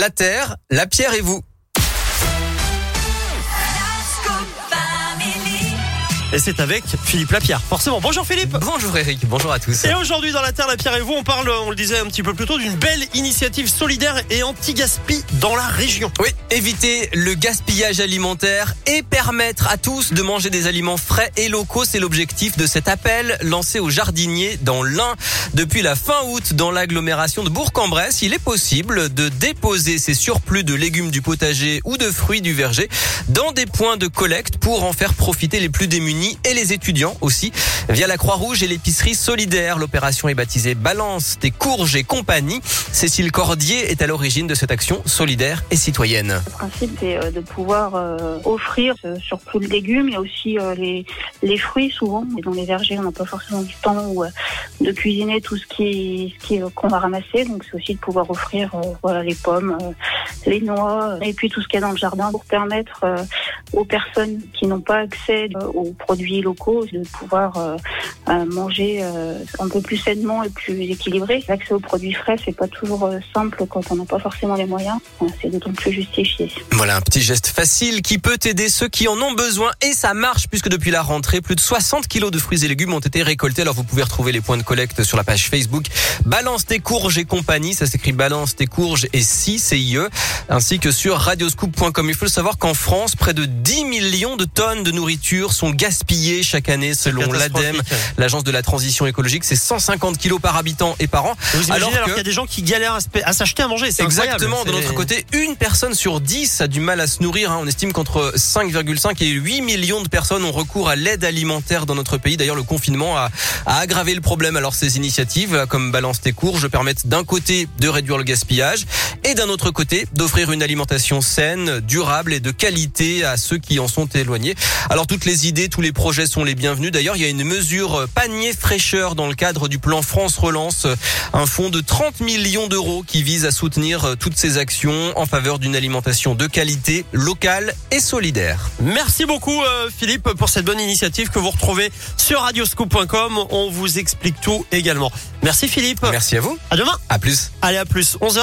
la terre, la pierre et vous. Et c'est avec Philippe Lapierre. Forcément. Bonjour Philippe. Bonjour Eric, bonjour à tous. Et aujourd'hui dans la Terre, la Pierre et vous, on parle, on le disait un petit peu plus tôt, d'une belle initiative solidaire et anti-gaspi dans la région. Oui, éviter le gaspillage alimentaire et permettre à tous de manger des aliments frais et locaux, c'est l'objectif de cet appel lancé aux jardiniers dans l'Ain. Depuis la fin août, dans l'agglomération de Bourg-en-Bresse, il est possible de déposer ces surplus de légumes du potager ou de fruits du verger dans des points de collecte pour en faire profiter les plus démunis et les étudiants aussi. Via la Croix-Rouge et l'épicerie solidaire, l'opération est baptisée Balance des courges et compagnie. Cécile Cordier est à l'origine de cette action solidaire et citoyenne. Le principe, c'est euh, de pouvoir euh, offrir euh, surtout le y a aussi les, les fruits souvent. Et dans les vergers, on n'a pas forcément du temps ou, de cuisiner tout ce qui, ce qui qu'on va ramasser. Donc c'est aussi de pouvoir offrir voilà, les pommes, les noix et puis tout ce qu'il y a dans le jardin pour permettre aux personnes qui n'ont pas accès aux produits locaux de pouvoir manger un peu plus sainement et plus équilibré. L'accès aux produits frais, c'est pas toujours simple quand on n'a pas forcément les moyens. C'est d'autant plus justifié. Voilà un petit geste facile qui peut aider ceux qui en ont besoin et ça marche puisque depuis la rentrée, plus de 60 kilos de fruits et légumes ont été récoltés. Alors vous pouvez retrouver les points de collecte sur la page Facebook Balance tes courges et compagnie. Ça s'écrit Balance tes courges et si, CIE, ainsi que sur radioscoop.com. Il faut le savoir qu'en France, près de 10 millions de tonnes de nourriture sont gaspillées chaque année selon l'ADEME, l'agence de la transition écologique. C'est 150 kilos par habitant et par an. Vous alors, qu'il y a des gens qui galèrent à s'acheter à manger. C'est Exactement. De notre côté, une personne sur 10 a du mal à se nourrir. Hein. On estime qu'entre 5,5 et 8 millions de personnes ont recours à l'aide alimentaire dans notre pays. D'ailleurs, le confinement a, a aggravé le problème. Alors, ces initiatives, comme Balance tes courges, permettent d'un côté de réduire le gaspillage et d'un autre côté d'offrir une alimentation saine, durable et de qualité à ceux qui en sont éloignés. Alors, toutes les idées, tous les projets sont les bienvenus. D'ailleurs, il y a une mesure panier fraîcheur dans le cadre du plan France Relance, un fonds de 30 millions d'euros qui vise à soutenir toutes ces actions en faveur d'une alimentation de qualité, locale et solidaire. Merci beaucoup euh, Philippe pour cette bonne initiative que vous retrouvez sur radioscoop.com. On vous explique tout également. Merci Philippe. Merci à vous. À demain. À plus. Allez à plus. 11